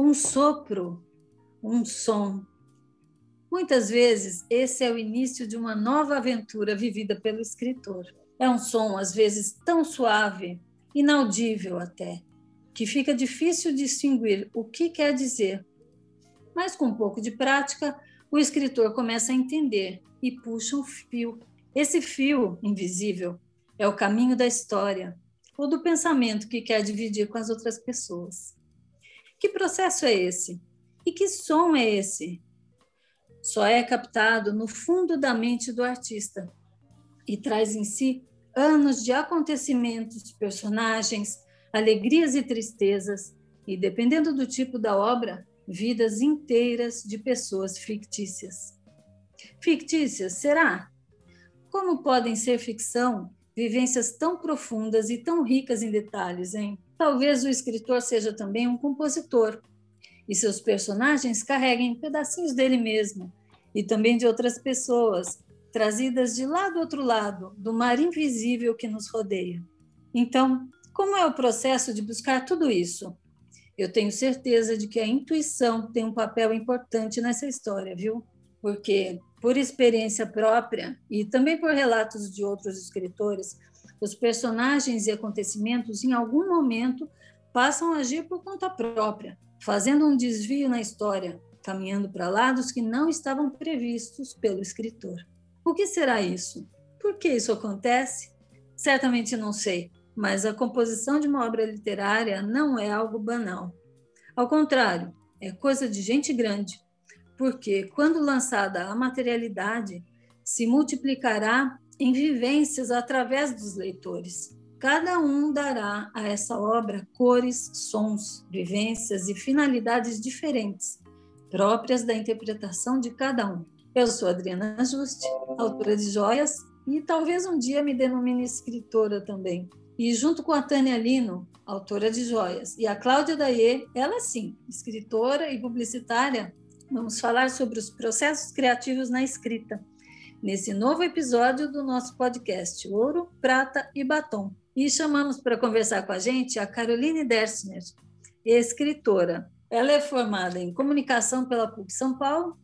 um sopro, um som. Muitas vezes, esse é o início de uma nova aventura vivida pelo escritor. É um som, às vezes, tão suave, inaudível até, que fica difícil distinguir o que quer dizer. Mas com um pouco de prática, o escritor começa a entender e puxa um fio. Esse fio invisível é o caminho da história ou do pensamento que quer dividir com as outras pessoas. Que processo é esse? E que som é esse? Só é captado no fundo da mente do artista e traz em si anos de acontecimentos, personagens, alegrias e tristezas, e dependendo do tipo da obra, vidas inteiras de pessoas fictícias. Fictícias, será? Como podem ser ficção vivências tão profundas e tão ricas em detalhes, hein? Talvez o escritor seja também um compositor e seus personagens carreguem pedacinhos dele mesmo e também de outras pessoas, trazidas de lá do outro lado, do mar invisível que nos rodeia. Então, como é o processo de buscar tudo isso? Eu tenho certeza de que a intuição tem um papel importante nessa história, viu? Porque, por experiência própria e também por relatos de outros escritores, os personagens e acontecimentos, em algum momento, passam a agir por conta própria, fazendo um desvio na história, caminhando para lados que não estavam previstos pelo escritor. O que será isso? Por que isso acontece? Certamente não sei, mas a composição de uma obra literária não é algo banal. Ao contrário, é coisa de gente grande, porque quando lançada a materialidade, se multiplicará em vivências através dos leitores. Cada um dará a essa obra cores, sons, vivências e finalidades diferentes, próprias da interpretação de cada um. Eu sou Adriana Juste, autora de joias e talvez um dia me denomine escritora também. E junto com a Tânia Lino, autora de joias, e a Cláudia Daie, ela sim, escritora e publicitária, vamos falar sobre os processos criativos na escrita, nesse novo episódio do nosso podcast Ouro, Prata e Batom. E chamamos para conversar com a gente a Caroline Dersner, escritora. Ela é formada em comunicação pela PUC São Paulo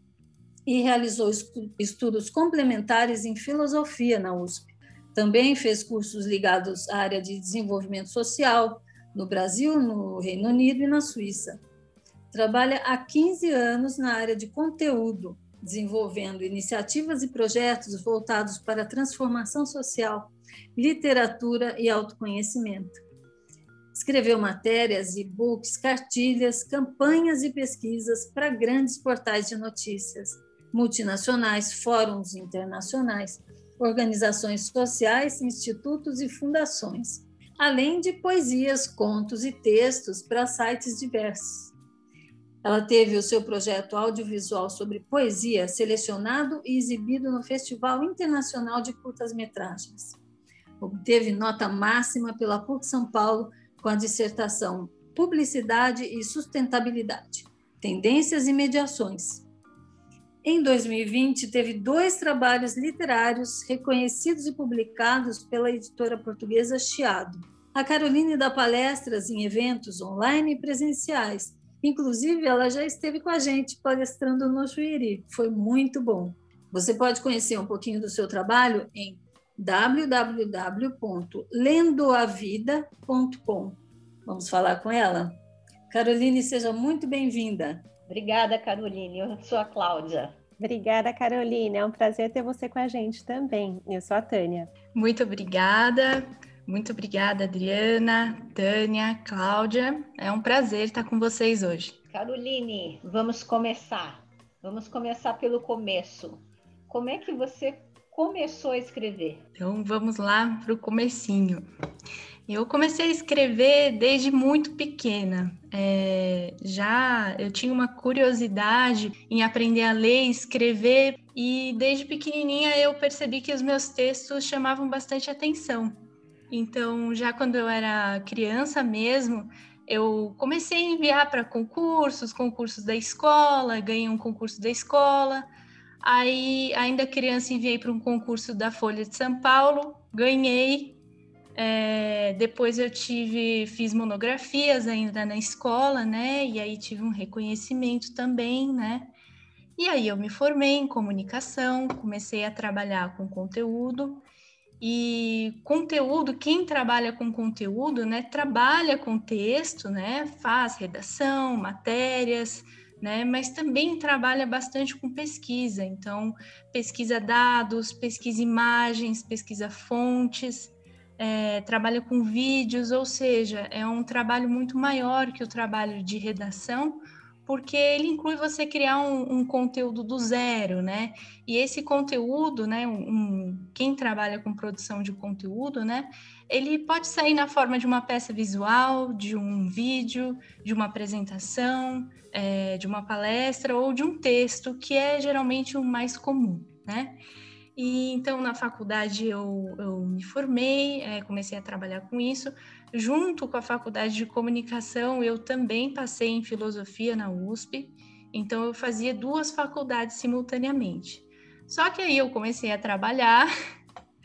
e realizou estudos complementares em filosofia na USP. Também fez cursos ligados à área de desenvolvimento social no Brasil, no Reino Unido e na Suíça. Trabalha há 15 anos na área de conteúdo, desenvolvendo iniciativas e projetos voltados para a transformação social, literatura e autoconhecimento. Escreveu matérias, e-books, cartilhas, campanhas e pesquisas para grandes portais de notícias, multinacionais, fóruns internacionais, organizações sociais, institutos e fundações, além de poesias, contos e textos para sites diversos. Ela teve o seu projeto audiovisual sobre poesia selecionado e exibido no Festival Internacional de Curtas-Metragens. Obteve nota máxima pela PUC São Paulo com a dissertação Publicidade e Sustentabilidade, Tendências e Mediações, em 2020, teve dois trabalhos literários reconhecidos e publicados pela editora portuguesa Chiado. A Caroline dá palestras em eventos online e presenciais. Inclusive, ela já esteve com a gente palestrando no Juíri. Foi muito bom. Você pode conhecer um pouquinho do seu trabalho em www.lendoavida.com. Vamos falar com ela? Caroline, seja muito bem-vinda. Obrigada, Caroline. Eu sou a Cláudia. Obrigada, Caroline. É um prazer ter você com a gente também. Eu sou a Tânia. Muito obrigada. Muito obrigada, Adriana, Tânia, Cláudia. É um prazer estar com vocês hoje. Caroline, vamos começar. Vamos começar pelo começo. Como é que você começou a escrever? Então vamos lá para o comecinho. Eu comecei a escrever desde muito pequena. É, já eu tinha uma curiosidade em aprender a ler e escrever, e desde pequenininha eu percebi que os meus textos chamavam bastante atenção. Então, já quando eu era criança mesmo, eu comecei a enviar para concursos, concursos da escola, ganhei um concurso da escola. Aí, ainda criança, enviei para um concurso da Folha de São Paulo, ganhei É, depois eu tive, fiz monografias ainda na escola, né? E aí tive um reconhecimento também, né? E aí eu me formei em comunicação, comecei a trabalhar com conteúdo. E conteúdo, quem trabalha com conteúdo, né, trabalha com texto, né, faz redação, matérias, né, mas também trabalha bastante com pesquisa. Então, pesquisa dados, pesquisa imagens, pesquisa fontes, é, trabalha com vídeos, ou seja, é um trabalho muito maior que o trabalho de redação, porque ele inclui você criar um, um, conteúdo do zero, né? E esse conteúdo, né? Um, quem trabalha com produção de conteúdo, né? Ele pode sair na forma de uma peça visual, de um vídeo, de uma apresentação, é, de uma palestra ou de um texto, que é geralmente o mais comum, né? E então na faculdade eu, eu me formei, é, comecei a trabalhar com isso. Junto com a faculdade de comunicação, eu também passei em filosofia na USP, então eu fazia duas faculdades simultaneamente. Só que aí eu comecei a trabalhar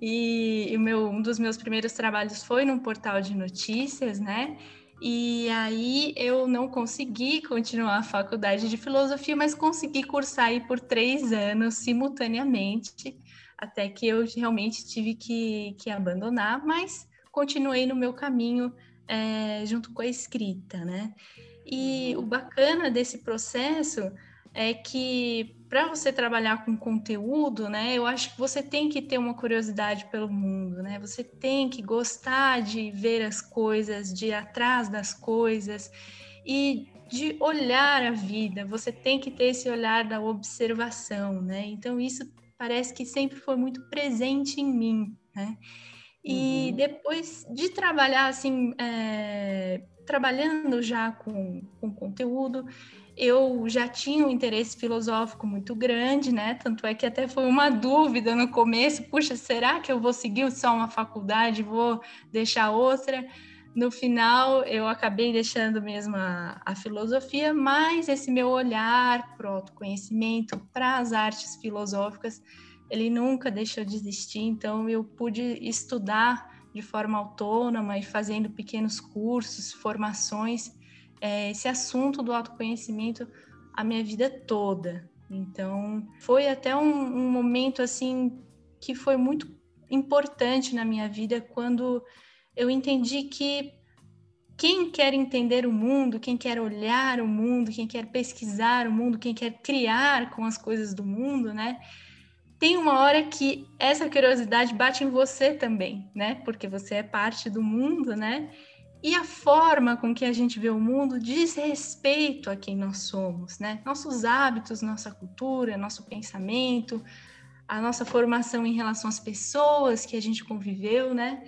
e, meu, um dos meus primeiros trabalhos foi num portal de notícias, né? E aí eu não consegui continuar a faculdade de filosofia, mas consegui cursar aí por três anos simultaneamente, até que eu realmente tive que, que abandonar, mas continuei no meu caminho é, junto com a escrita, né? E o bacana desse processo é que para você trabalhar com conteúdo, né, eu acho que você tem que ter uma curiosidade pelo mundo, né? Você tem que gostar de ver as coisas, de ir atrás das coisas e de olhar a vida. Você tem que ter esse olhar da observação, né? Então isso parece que sempre foi muito presente em mim, né? E uhum. depois de trabalhar assim, é, trabalhando já com, com conteúdo, eu já tinha um interesse filosófico muito grande, né? Tanto é que até foi uma dúvida no começo: puxa, será que eu vou seguir só uma faculdade, vou deixar outra? No final, eu acabei deixando mesmo a, a filosofia, mas esse meu olhar para o autoconhecimento, para as artes filosóficas, ele nunca deixou de existir, então eu pude estudar de forma autônoma e fazendo pequenos cursos, formações, é, esse assunto do autoconhecimento a minha vida toda. Então, foi até um, um momento assim que foi muito importante na minha vida quando eu entendi que quem quer entender o mundo, quem quer olhar o mundo, quem quer pesquisar o mundo, quem quer criar com as coisas do mundo, né? Tem uma hora que essa curiosidade bate em você também, né? Porque você é parte do mundo, né? E a forma com que a gente vê o mundo diz respeito a quem nós somos, né? Nossos hábitos, nossa cultura, nosso pensamento, a nossa formação em relação às pessoas que a gente conviveu, né?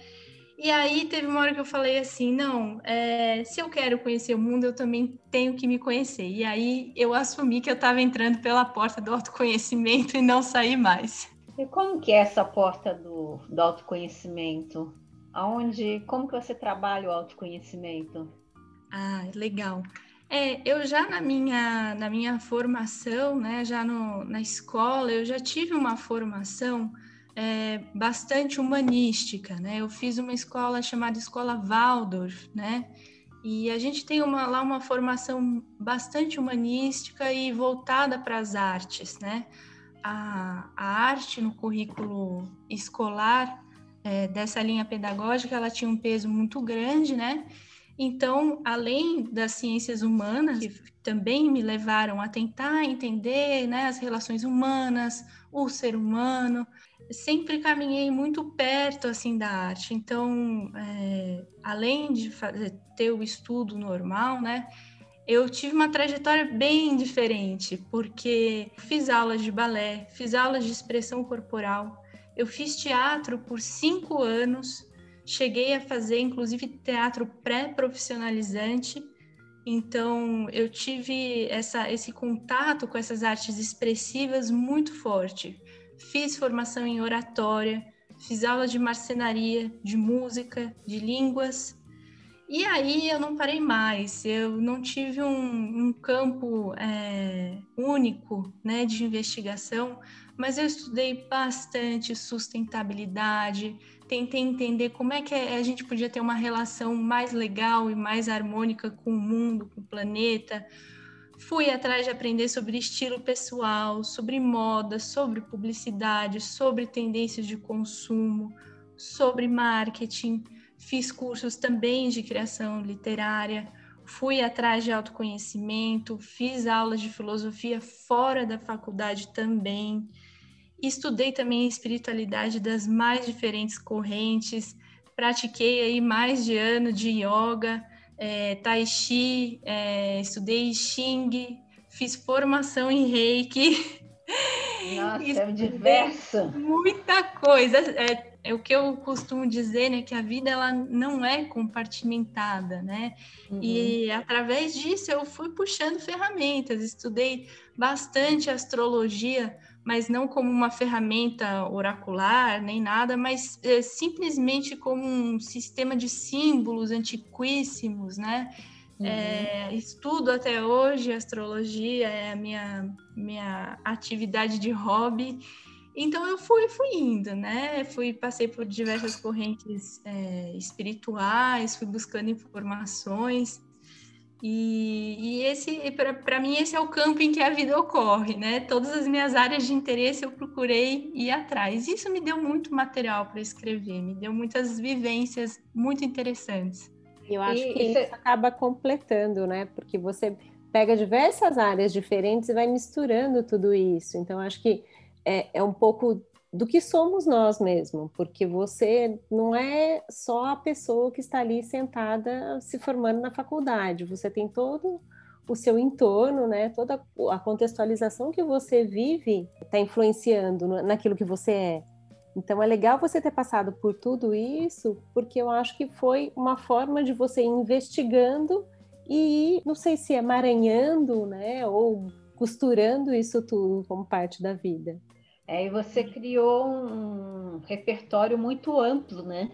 E aí teve uma hora que eu falei assim, não, é, se eu quero conhecer o mundo, eu também tenho que me conhecer. E aí eu assumi que eu estava entrando pela porta do autoconhecimento e não saí mais. E como que é essa porta do, do autoconhecimento? Aonde, como que você trabalha o autoconhecimento? Ah, legal. É, eu já na minha, na minha formação, né, já no, na escola, eu já tive uma formação é, bastante humanística, né? Eu fiz uma escola chamada Escola Waldorf, né? E a gente tem uma, lá uma formação bastante humanística e voltada para as artes, né? A, a arte no currículo escolar é, dessa linha pedagógica, ela tinha um peso muito grande, né? Então, além das ciências humanas, que também me levaram a tentar entender né, as relações humanas, o ser humano, sempre caminhei muito perto assim da arte. Então, é, além de fazer, ter o estudo normal, né, eu tive uma trajetória bem diferente, porque fiz aulas de balé, fiz aulas de expressão corporal, eu fiz teatro por cinco anos, cheguei a fazer inclusive teatro pré-profissionalizante. Então, eu tive essa, esse contato com essas artes expressivas muito forte fiz formação em oratória, fiz aula de marcenaria, de música, de línguas. E aí eu não parei mais, eu não tive um, um campo é, único né, de investigação, mas eu estudei bastante sustentabilidade, tentei entender como é que a gente podia ter uma relação mais legal e mais harmônica com o mundo, com o planeta. Fui atrás de aprender sobre estilo pessoal, sobre moda, sobre publicidade, sobre tendências de consumo, sobre marketing. Fiz cursos também de criação literária, fui atrás de autoconhecimento, fiz aulas de filosofia fora da faculdade também, estudei também espiritualidade das mais diferentes correntes, pratiquei aí mais de ano de yoga, é, tai chi, é, estudei xing, fiz formação em reiki. Nossa, é diversa. Muita coisa. É, é o que eu costumo dizer, né, que a vida ela não é compartimentada, né? Uhum. E através disso eu fui puxando ferramentas, estudei bastante astrologia, mas não como uma ferramenta oracular nem nada, mas é, simplesmente como um sistema de símbolos antiquíssimos, né? Uhum. É, estudo até hoje astrologia, é a minha, minha atividade de hobby. Então eu fui, fui indo, né? Fui, passei por diversas correntes é, espirituais, fui buscando informações. E, e esse, para mim, esse é o campo em que a vida ocorre, né? Todas as minhas áreas de interesse eu procurei ir atrás. Isso me deu muito material para escrever, me deu muitas vivências muito interessantes. Eu acho e, que isso é acaba completando, né? Porque você pega diversas áreas diferentes e vai misturando tudo isso. Então, acho que é, é um pouco do que somos nós mesmo, porque você não é só a pessoa que está ali sentada se formando na faculdade, você tem todo o seu entorno, né? Toda a contextualização que você vive está influenciando naquilo que você é. Então é legal você ter passado por tudo isso, porque eu acho que foi uma forma de você ir investigando e não sei se emaranhando, né? Ou costurando isso tudo como parte da vida. É, e você criou um repertório muito amplo, né?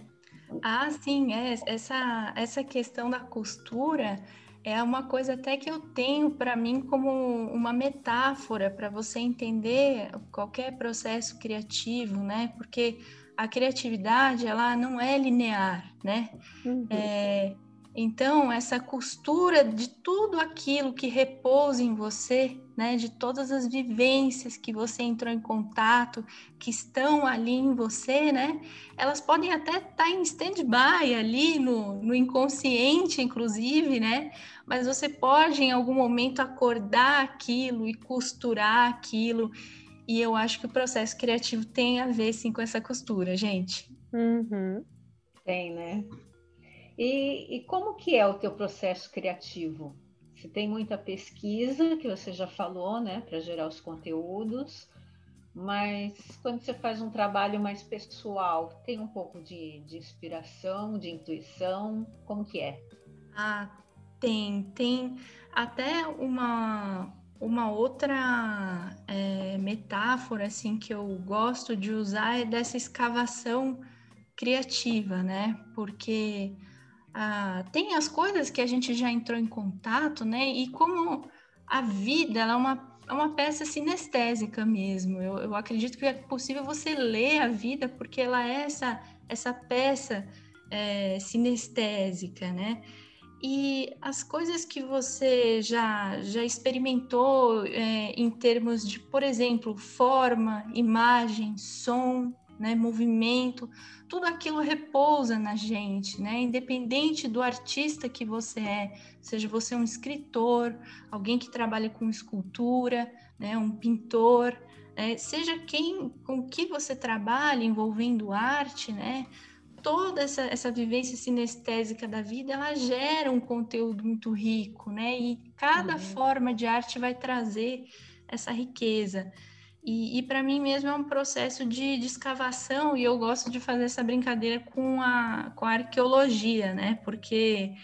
Ah, sim, é. Essa, essa questão da costura é uma coisa até que eu tenho para mim como uma metáfora para você entender qualquer processo criativo, né? Porque a criatividade ela não é linear, né? Uhum. É, então, essa costura de tudo aquilo que repousa em você, né, de todas as vivências que você entrou em contato, que estão ali em você, né, elas podem até estar tá em stand-by ali no, no inconsciente, inclusive, né, mas você pode em algum momento acordar aquilo e costurar aquilo. E eu acho que o processo criativo tem a ver, sim, com essa costura, gente. Uhum. Tem, né? E, e como que é o teu processo criativo? Você tem muita pesquisa, que você já falou, né, para gerar os conteúdos, mas quando você faz um trabalho mais pessoal, tem um pouco de, de inspiração, de intuição, como que é? Ah, tem, tem até uma, uma outra é, metáfora assim que eu gosto de usar é dessa escavação criativa, né? Porque ah, tem as coisas que a gente já entrou em contato, né? E como a vida é uma, é uma peça sinestésica mesmo. Eu, eu acredito que é possível você ler a vida porque ela é essa, essa peça é, sinestésica, né? E as coisas que você já, já experimentou é, em termos de, por exemplo, forma, imagem, som, né, movimento, tudo aquilo repousa na gente, né? Independente do artista que você é, seja você um escritor, alguém que trabalha com escultura, né, um pintor, é, seja quem com que você trabalha envolvendo arte, né? Toda essa, essa vivência sinestésica da vida, ela gera um conteúdo muito rico, né? E cada uhum. forma de arte vai trazer essa riqueza. E, e para mim mesmo é um processo de, de, escavação, e eu gosto de fazer essa brincadeira com a, com a arqueologia, né? Porque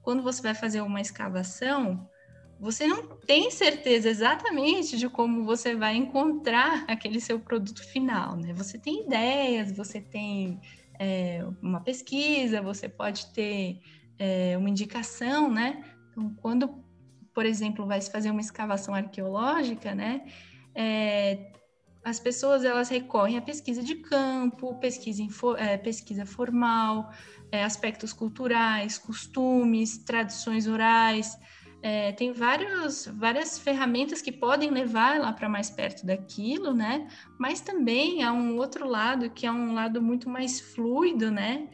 quando você vai fazer uma escavação, você não tem certeza exatamente de como você vai encontrar aquele seu produto final, né? Você tem ideias, você tem é, uma pesquisa, você pode ter é, uma indicação, né? Então, quando, por exemplo, vai se fazer uma escavação arqueológica, né? É, as pessoas elas recorrem à pesquisa de campo, pesquisa, é, pesquisa formal, é, aspectos culturais, costumes, tradições orais. É, tem vários, várias ferramentas que podem levar lá para mais perto daquilo, né? Mas também há um outro lado que é um lado muito mais fluido, né?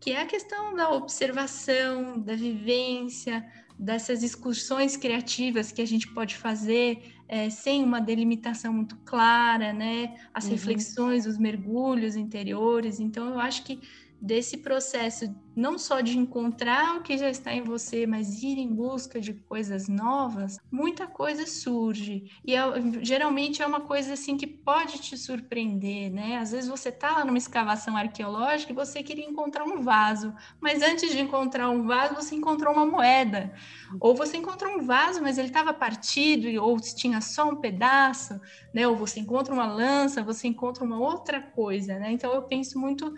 Que é a questão da observação, da vivência, dessas excursões criativas que a gente pode fazer é, sem uma delimitação muito clara, né? As uhum. reflexões, os mergulhos interiores. Então, eu acho que desse processo não só de encontrar o que já está em você, mas ir em busca de coisas novas, muita coisa surge. E é, geralmente é uma coisa assim que pode te surpreender, né? Às vezes você está lá numa escavação arqueológica e você queria encontrar um vaso, mas antes de encontrar um vaso, você encontrou uma moeda. Ou você encontrou um vaso, mas ele estava partido, ou tinha só um pedaço, né? Ou você encontra uma lança, você encontra uma outra coisa, né? Então eu penso muito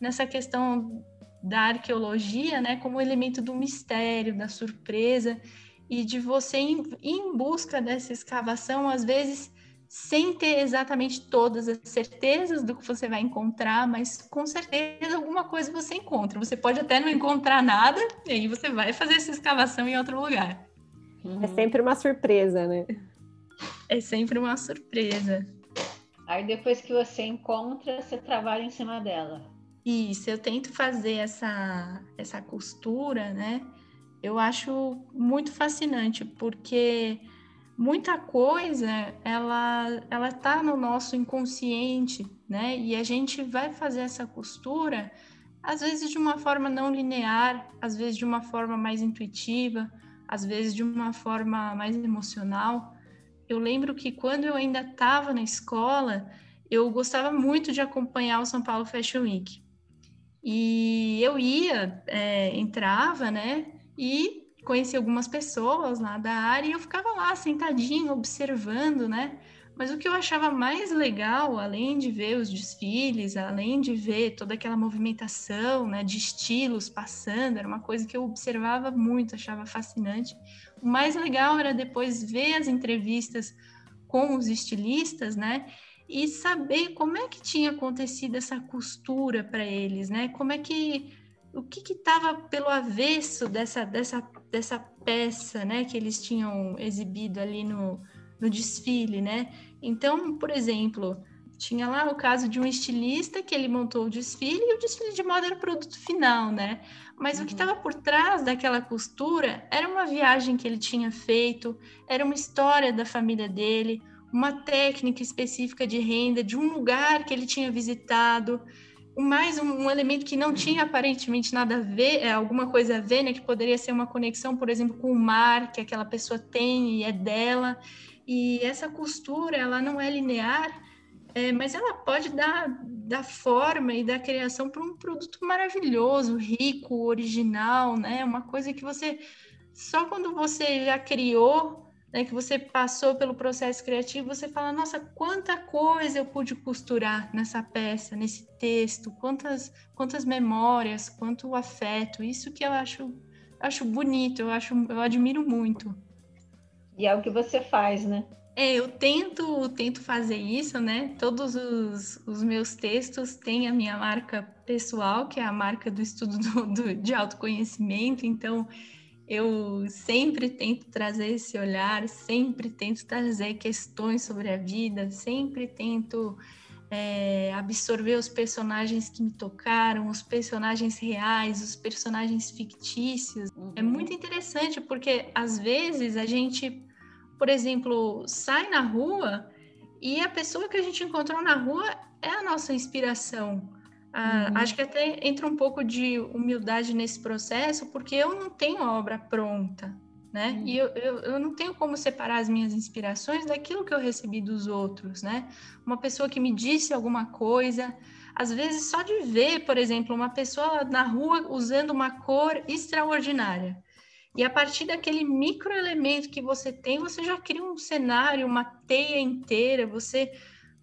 nessa questão da arqueologia, né, como elemento do mistério, da surpresa e de você ir em busca dessa escavação, às vezes sem ter exatamente todas as certezas do que você vai encontrar, mas com certeza alguma coisa você encontra. Você pode até não encontrar nada, e aí você vai fazer essa escavação em outro lugar. É sempre uma surpresa, né? É sempre uma surpresa. Aí depois que você encontra, você trabalha em cima dela. Isso, eu tento fazer essa, essa costura, né? Eu acho muito fascinante, porque muita coisa ela ela tá no nosso inconsciente, né? E a gente vai fazer essa costura às vezes de uma forma não linear, às vezes de uma forma mais intuitiva, às vezes de uma forma mais emocional. Eu lembro que quando eu ainda estava na escola, eu gostava muito de acompanhar o São Paulo Fashion Week. E eu ia, é, entrava, né? E conheci algumas pessoas lá da área e eu ficava lá sentadinho, observando, né? Mas o que eu achava mais legal, além de ver os desfiles, além de ver toda aquela movimentação, né, de estilos passando, era uma coisa que eu observava muito, achava fascinante. O mais legal era depois ver as entrevistas com os estilistas, né? E saber como é que tinha acontecido essa costura para eles, né? Como é que o que estava pelo avesso dessa, dessa, dessa peça, né, que eles tinham exibido ali no, no desfile, né? Então, por exemplo, tinha lá o caso de um estilista que ele montou o desfile e o desfile de moda era o produto final, né? Mas uhum. o que estava uhum. por trás daquela costura era uma viagem que ele tinha feito, era uma história da família dele, uma técnica específica de renda de um lugar que ele tinha visitado, mais um, um, elemento que não tinha aparentemente nada a ver, é, alguma coisa a ver, né, que poderia ser uma conexão, por exemplo, com o mar que aquela pessoa tem e é dela. E essa costura, ela não é linear, é, mas ela pode dar, dar forma e dar criação para um produto maravilhoso, rico, original, né? Uma coisa que você só quando você já criou né, que você passou pelo processo criativo, você fala, nossa, quanta coisa eu pude costurar nessa peça, nesse texto, quantas, quantas memórias, quanto afeto, isso que eu acho, acho bonito, eu acho, eu admiro muito. E é o que você faz, né? É, eu tento, tento fazer isso, né? Todos os, os meus textos têm a minha marca pessoal, que é a marca do estudo do, do, de autoconhecimento, então eu sempre tento trazer esse olhar, sempre tento trazer questões sobre a vida, sempre tento é, absorver os personagens que me tocaram, os personagens reais, os personagens fictícios. Uhum. É muito interessante porque às vezes a gente, por exemplo, sai na rua e a pessoa que a gente encontrou na rua é a nossa inspiração. Ah, uhum. Acho que até entra um pouco de humildade nesse processo, porque eu não tenho a obra pronta, né? Uhum. E eu, eu, eu, não tenho como separar as minhas inspirações daquilo que eu recebi dos outros, né? Uma pessoa que me disse alguma coisa, às vezes só de ver, por exemplo, uma pessoa na rua usando uma cor extraordinária. E a partir daquele microelemento que você tem, você já cria um cenário, uma teia inteira, você,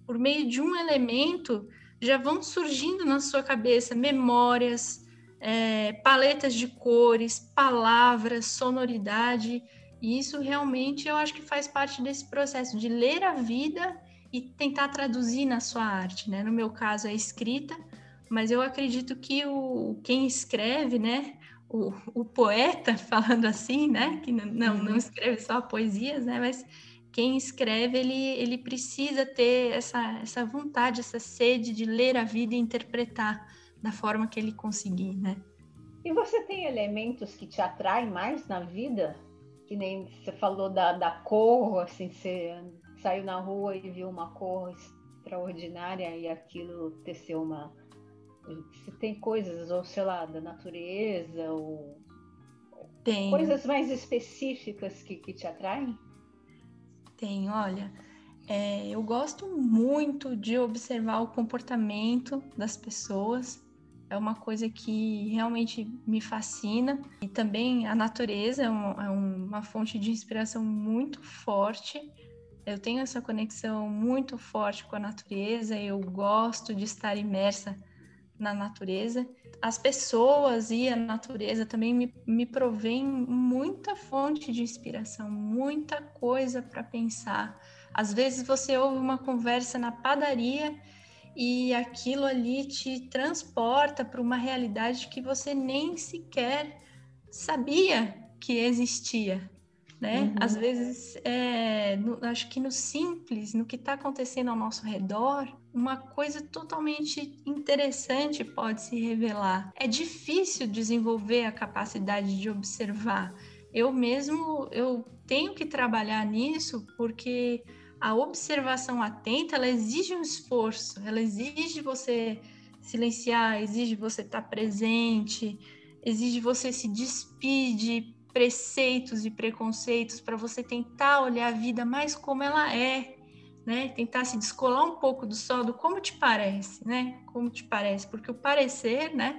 por meio de um elemento, já vão surgindo na sua cabeça memórias, é, paletas de cores, palavras, sonoridade. E isso realmente eu acho que faz parte desse processo de ler a vida e tentar traduzir na sua arte, né? No meu caso, a escrita, mas eu acredito que o quem escreve, né? O, o poeta, falando assim, né? Que não, não uhum. escreve só poesias, né? Mas quem escreve, ele, ele precisa ter essa, essa vontade, essa sede de ler a vida e interpretar da forma que ele conseguir, né? E você tem elementos que te atraem mais na vida? Que nem você falou da, da cor, assim, você saiu na rua e viu uma cor extraordinária e aquilo teceu uma. Se tem coisas, ou sei lá, da natureza, ou tem. coisas mais específicas que, que te atraem? Tem, olha. É, eu gosto muito de observar o comportamento das pessoas, é uma coisa que realmente me fascina. E também a natureza é, um, é uma fonte de inspiração muito forte. Eu tenho essa conexão muito forte com a natureza, eu gosto de estar imersa na natureza. As pessoas e a natureza também me, me provêm muita fonte de inspiração, muita coisa para pensar. Às vezes você ouve uma conversa na padaria e aquilo ali te transporta para uma realidade que você nem sequer sabia que existia, né? Uhum. Às vezes, é, no, acho que no simples, no que está acontecendo ao nosso redor, uma coisa totalmente interessante pode se revelar. É difícil desenvolver a capacidade de observar. Eu mesmo, eu tenho que trabalhar nisso porque a observação atenta, ela exige um esforço, ela exige você silenciar, exige você estar presente, exige você se despir de preceitos e preconceitos para você tentar olhar a vida mais como ela é, né? Tentar se descolar um pouco do sol, do como te parece, né? Como te parece, porque o parecer, né,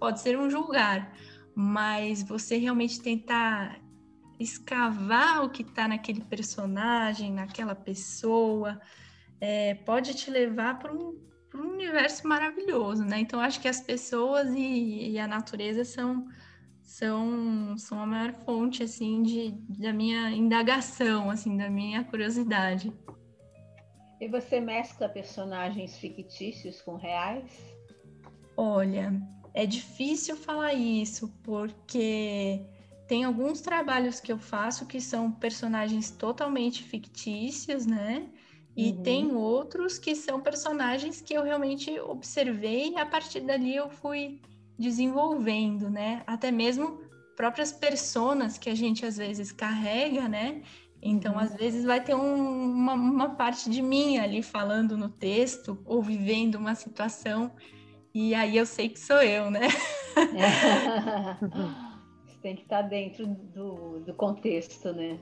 pode ser um julgar, mas você realmente tentar escavar o que está naquele personagem, naquela pessoa, é, pode te levar para um, um, universo maravilhoso, né? Então, acho que as pessoas e, e, a natureza são, são, são a maior fonte, assim, de, da minha indagação, assim, da minha curiosidade. E você mescla personagens fictícios com reais? Olha, é difícil falar isso, porque tem alguns trabalhos que eu faço que são personagens totalmente fictícios, né? E uhum. tem outros que são personagens que eu realmente observei e a partir dali eu fui desenvolvendo, né? Até mesmo próprias personas que a gente às vezes carrega, né? Então, às vezes vai ter um, uma, uma parte de mim ali falando no texto ou vivendo uma situação e aí eu sei que sou eu, né? É. tem que estar dentro do, do contexto, né?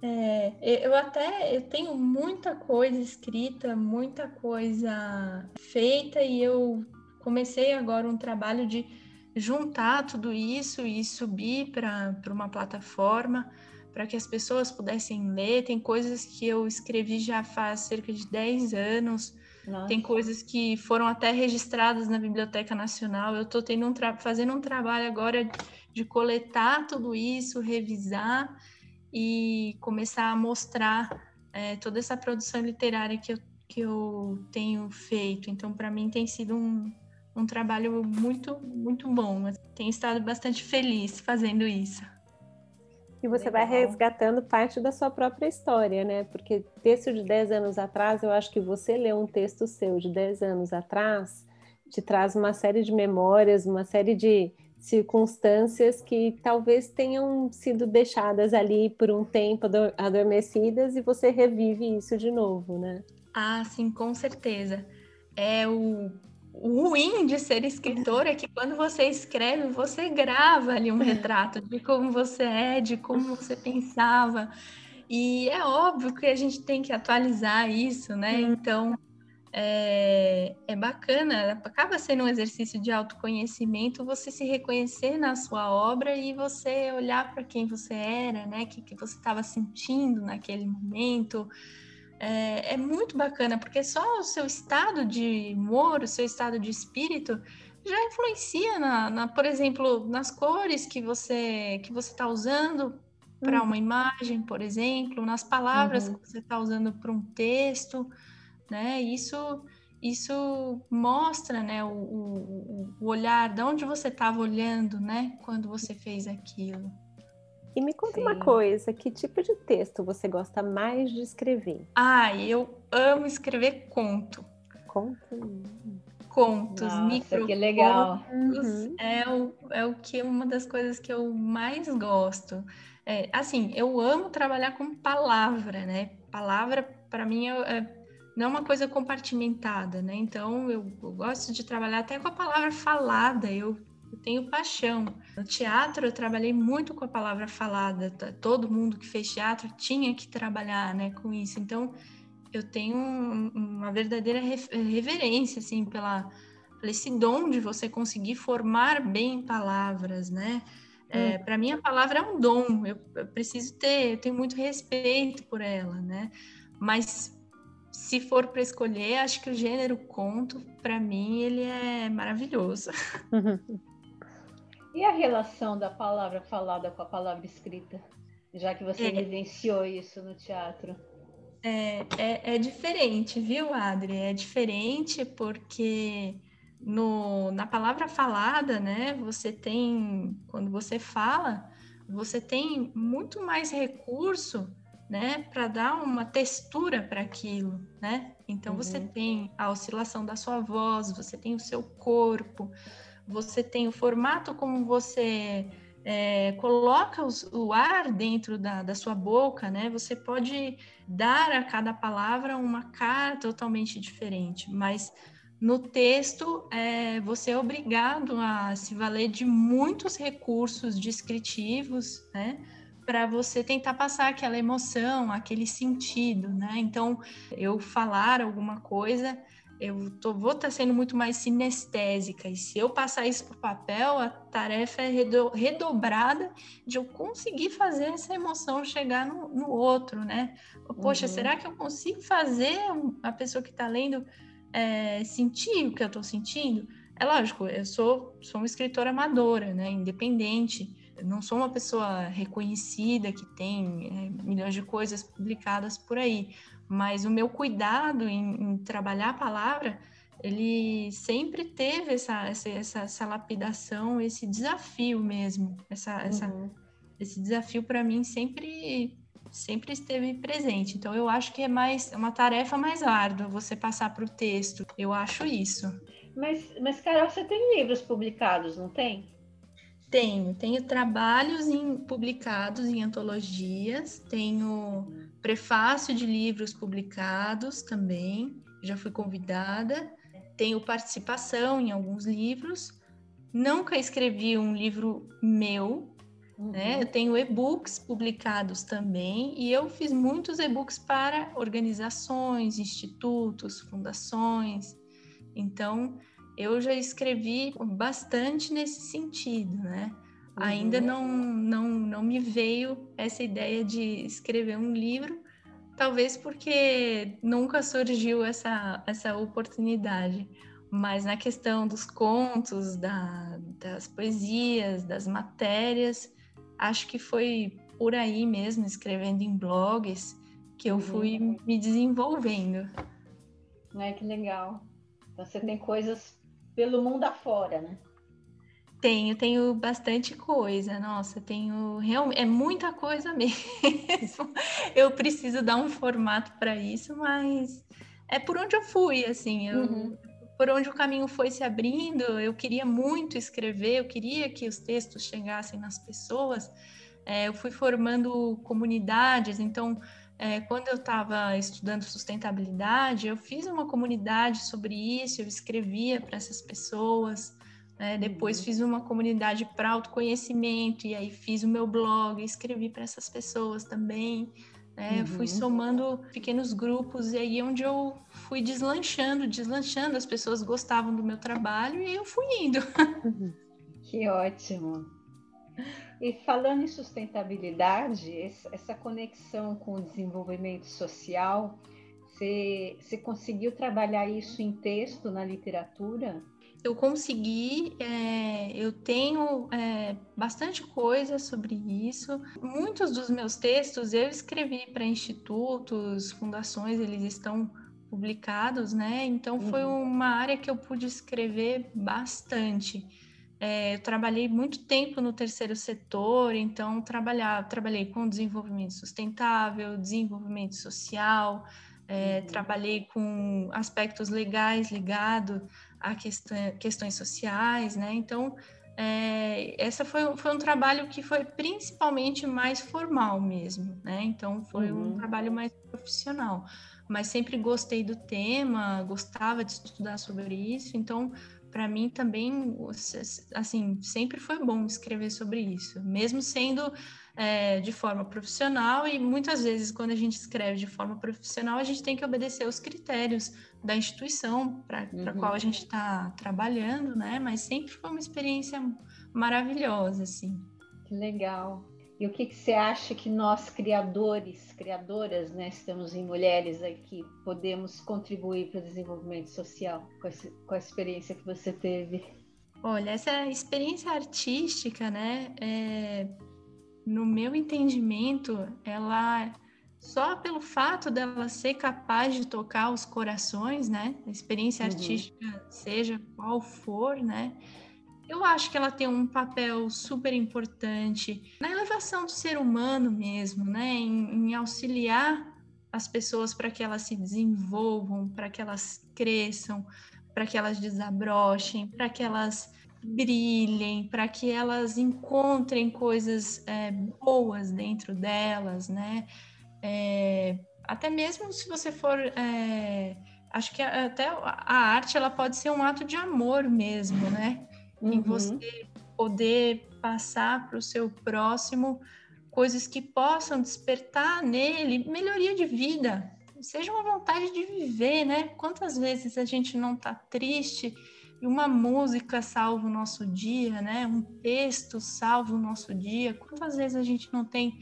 É, eu até eu tenho muita coisa escrita, muita coisa feita e eu comecei agora um trabalho de juntar tudo isso e subir para uma plataforma para que as pessoas pudessem ler. Tem coisas que eu escrevi já faz cerca de 10 anos, Nossa. tem coisas que foram até registradas na Biblioteca Nacional. Eu estou um fazendo um trabalho agora de coletar tudo isso, revisar e começar a mostrar é, toda essa produção literária que eu, que eu tenho feito. Então, para mim, tem sido um, um trabalho muito, muito bom. Tenho estado bastante feliz fazendo isso. E você Legal. vai resgatando parte da sua própria história, né? Porque texto de 10 anos atrás, eu acho que você lê um texto seu de 10 anos atrás, te traz uma série de memórias, uma série de, circunstâncias que talvez tenham sido deixadas ali por um tempo adormecidas e você revive isso de novo, né? Ah, sim, com certeza. É o, o ruim de ser escritor é que quando você escreve, você grava ali um retrato de como você é, de como você pensava. E é óbvio que a gente tem que atualizar isso, né? Então, é, é bacana, acaba sendo um exercício de autoconhecimento você se reconhecer na sua obra e você olhar para quem você era, né? O que, que você estava sentindo naquele momento. É, é, muito bacana, porque só o seu estado de humor, o seu estado de espírito já influencia na, na por exemplo, nas cores que você que você está usando para uhum. uma imagem, por exemplo, nas palavras uhum. que você está usando para um texto, né? Isso isso mostra, né, o, o, o olhar, de onde você estava olhando, né, quando você fez aquilo. E me conta Sim. uma coisa, que tipo de texto você gosta mais de escrever? Ah, eu amo escrever conto. Conto? Contos, Nossa, micro que legal. Uhum. É, o, é o que uma das coisas que eu mais gosto. É, assim, eu amo trabalhar com palavra, né? Palavra, para mim, é, é não é uma coisa compartimentada, né? Então, eu, eu, gosto de trabalhar até com a palavra falada, eu, eu, tenho paixão. No teatro, eu trabalhei muito com a palavra falada, todo mundo que fez teatro tinha que trabalhar né, com isso. Então, eu tenho um, uma verdadeira reverência, assim, pela, pelo esse dom de você conseguir formar bem palavras, né? É, hum. Para mim, a palavra é um dom, eu, eu preciso ter, eu tenho muito respeito por ela, né? Mas se for para escolher, acho que o gênero conto, para mim, ele é maravilhoso. E a relação da palavra falada com a palavra escrita? Já que você é, vivenciou isso no teatro. É, é, é, diferente, viu, Adri? É diferente porque no, na palavra falada, né, você tem, quando você fala, você tem muito mais recurso né, para dar uma textura para aquilo, né? Então uhum. você tem a oscilação da sua voz, você tem o seu corpo, você tem o formato como você é, coloca os, o ar dentro da, da sua boca, né? Você pode dar a cada palavra uma cara totalmente diferente, mas no texto é, você é obrigado a se valer de muitos recursos descritivos, né? para você tentar passar aquela emoção, aquele sentido, né? Então, eu falar alguma coisa, eu tô, vou estar tá sendo muito mais sinestésica, e se eu passar isso para o papel, a tarefa é redo, redobrada de eu conseguir fazer essa emoção chegar no, no outro, né? Poxa, uhum. será que eu consigo fazer a pessoa que está lendo é, sentir o que eu estou sentindo? É lógico, eu sou, sou uma escritora amadora, né? Independente não sou uma pessoa reconhecida que tem é, milhões de coisas publicadas por aí, mas o meu cuidado em, em trabalhar a palavra, ele sempre teve essa, essa, essa, essa lapidação, esse desafio mesmo, essa, uhum. essa, esse desafio para mim sempre sempre esteve presente. Então eu acho que é mais é uma tarefa mais árdua você passar para o texto. Eu acho isso. Mas, mas Carol, você tem livros publicados, não tem? Tenho, tenho trabalhos em, publicados em antologias, tenho prefácio de livros publicados também, já fui convidada, tenho participação em alguns livros, nunca escrevi um livro meu, uhum. né? Eu tenho e-books publicados também e eu fiz muitos e-books para organizações, institutos, fundações. Então, eu já escrevi bastante nesse sentido, né? Uhum. Ainda não, não, não me veio essa ideia de escrever um livro, talvez porque nunca surgiu essa, essa oportunidade. Mas na questão dos contos, da, das poesias, das matérias, acho que foi por aí mesmo, escrevendo em blogs, que eu fui uhum. me desenvolvendo. É, que legal. Então você tem coisas pelo mundo afora, né? Tenho, tenho bastante coisa. Nossa, tenho realmente é muita coisa mesmo. eu preciso dar um formato para isso, mas é por onde eu fui, assim, eu, uhum. por onde o caminho foi se abrindo. Eu queria muito escrever, eu queria que os textos chegassem nas pessoas. É, eu fui formando comunidades, então é, quando eu estava estudando sustentabilidade, eu fiz uma comunidade sobre isso, eu escrevia para essas pessoas. Né? Depois uhum. fiz uma comunidade para autoconhecimento, e aí fiz o meu blog, escrevi para essas pessoas também. Né? Uhum. Fui somando pequenos grupos, e aí é onde eu fui deslanchando, deslanchando, as pessoas gostavam do meu trabalho e eu fui indo. Que ótimo! E falando em sustentabilidade, essa conexão com o desenvolvimento social, Você, você conseguiu trabalhar isso em texto, na literatura? Eu consegui, é, eu tenho é, bastante coisa sobre isso. Muitos dos meus textos eu escrevi para institutos, fundações, eles estão publicados, né? Então foi uhum. uma área que eu pude escrever bastante. É, eu trabalhei muito tempo no terceiro setor, então trabalhar, trabalhei com desenvolvimento sustentável, desenvolvimento social, é, uhum. trabalhei com aspectos legais ligados a questão, questões sociais, né? Então, é, essa foi, foi um trabalho que foi principalmente mais formal mesmo, né? Então, foi uhum. um trabalho mais profissional. Mas sempre gostei do tema, gostava de estudar sobre isso, então para mim também, assim, sempre foi bom escrever sobre isso, mesmo sendo é, de forma profissional e muitas vezes quando a gente escreve de forma profissional a gente tem que obedecer os critérios da instituição para uhum. a qual a gente está trabalhando, né? Mas sempre foi uma experiência maravilhosa, assim. Que legal. E o que, que, você acha que nós, criadores, criadoras, né, estamos em mulheres aqui, podemos contribuir para o desenvolvimento social com, esse, com a experiência que você teve? Olha, essa experiência artística, né, é, no meu entendimento, ela só pelo fato dela ser capaz de tocar os corações, né, a experiência uhum. artística, seja qual for, né, eu acho que ela tem um papel super importante na elevação do ser humano mesmo, né? Em, em auxiliar as pessoas para que elas se desenvolvam, para que elas cresçam, para que elas desabrochem, para que elas brilhem, para que elas encontrem coisas é, boas dentro delas, né? É, até mesmo se você for é, acho que até a arte ela pode ser um ato de amor mesmo, né? Uhum. em você poder passar para o seu próximo coisas que possam despertar nele melhoria de vida, seja uma vontade de viver, né? Quantas vezes a gente não está triste e uma música salva o nosso dia, né? Um texto salva o nosso dia. Quantas vezes a gente não tem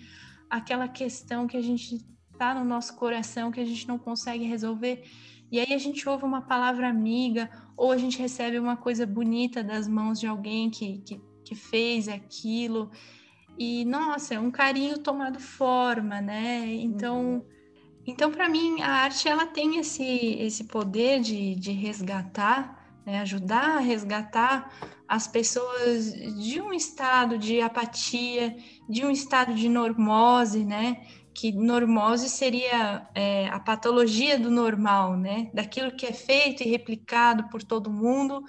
aquela questão que a gente está no nosso coração que a gente não consegue resolver e aí a gente ouve uma palavra amiga, ou a gente recebe uma coisa bonita das mãos de alguém que, que, que fez aquilo. E, nossa, é um carinho tomado forma, né? Então, uhum. então para mim, a arte ela tem esse, esse poder de, de resgatar, né? ajudar a resgatar as pessoas de um estado de apatia, de um estado de normose, né? Que normose seria é, a patologia do normal, né? Daquilo que é feito e replicado por todo mundo,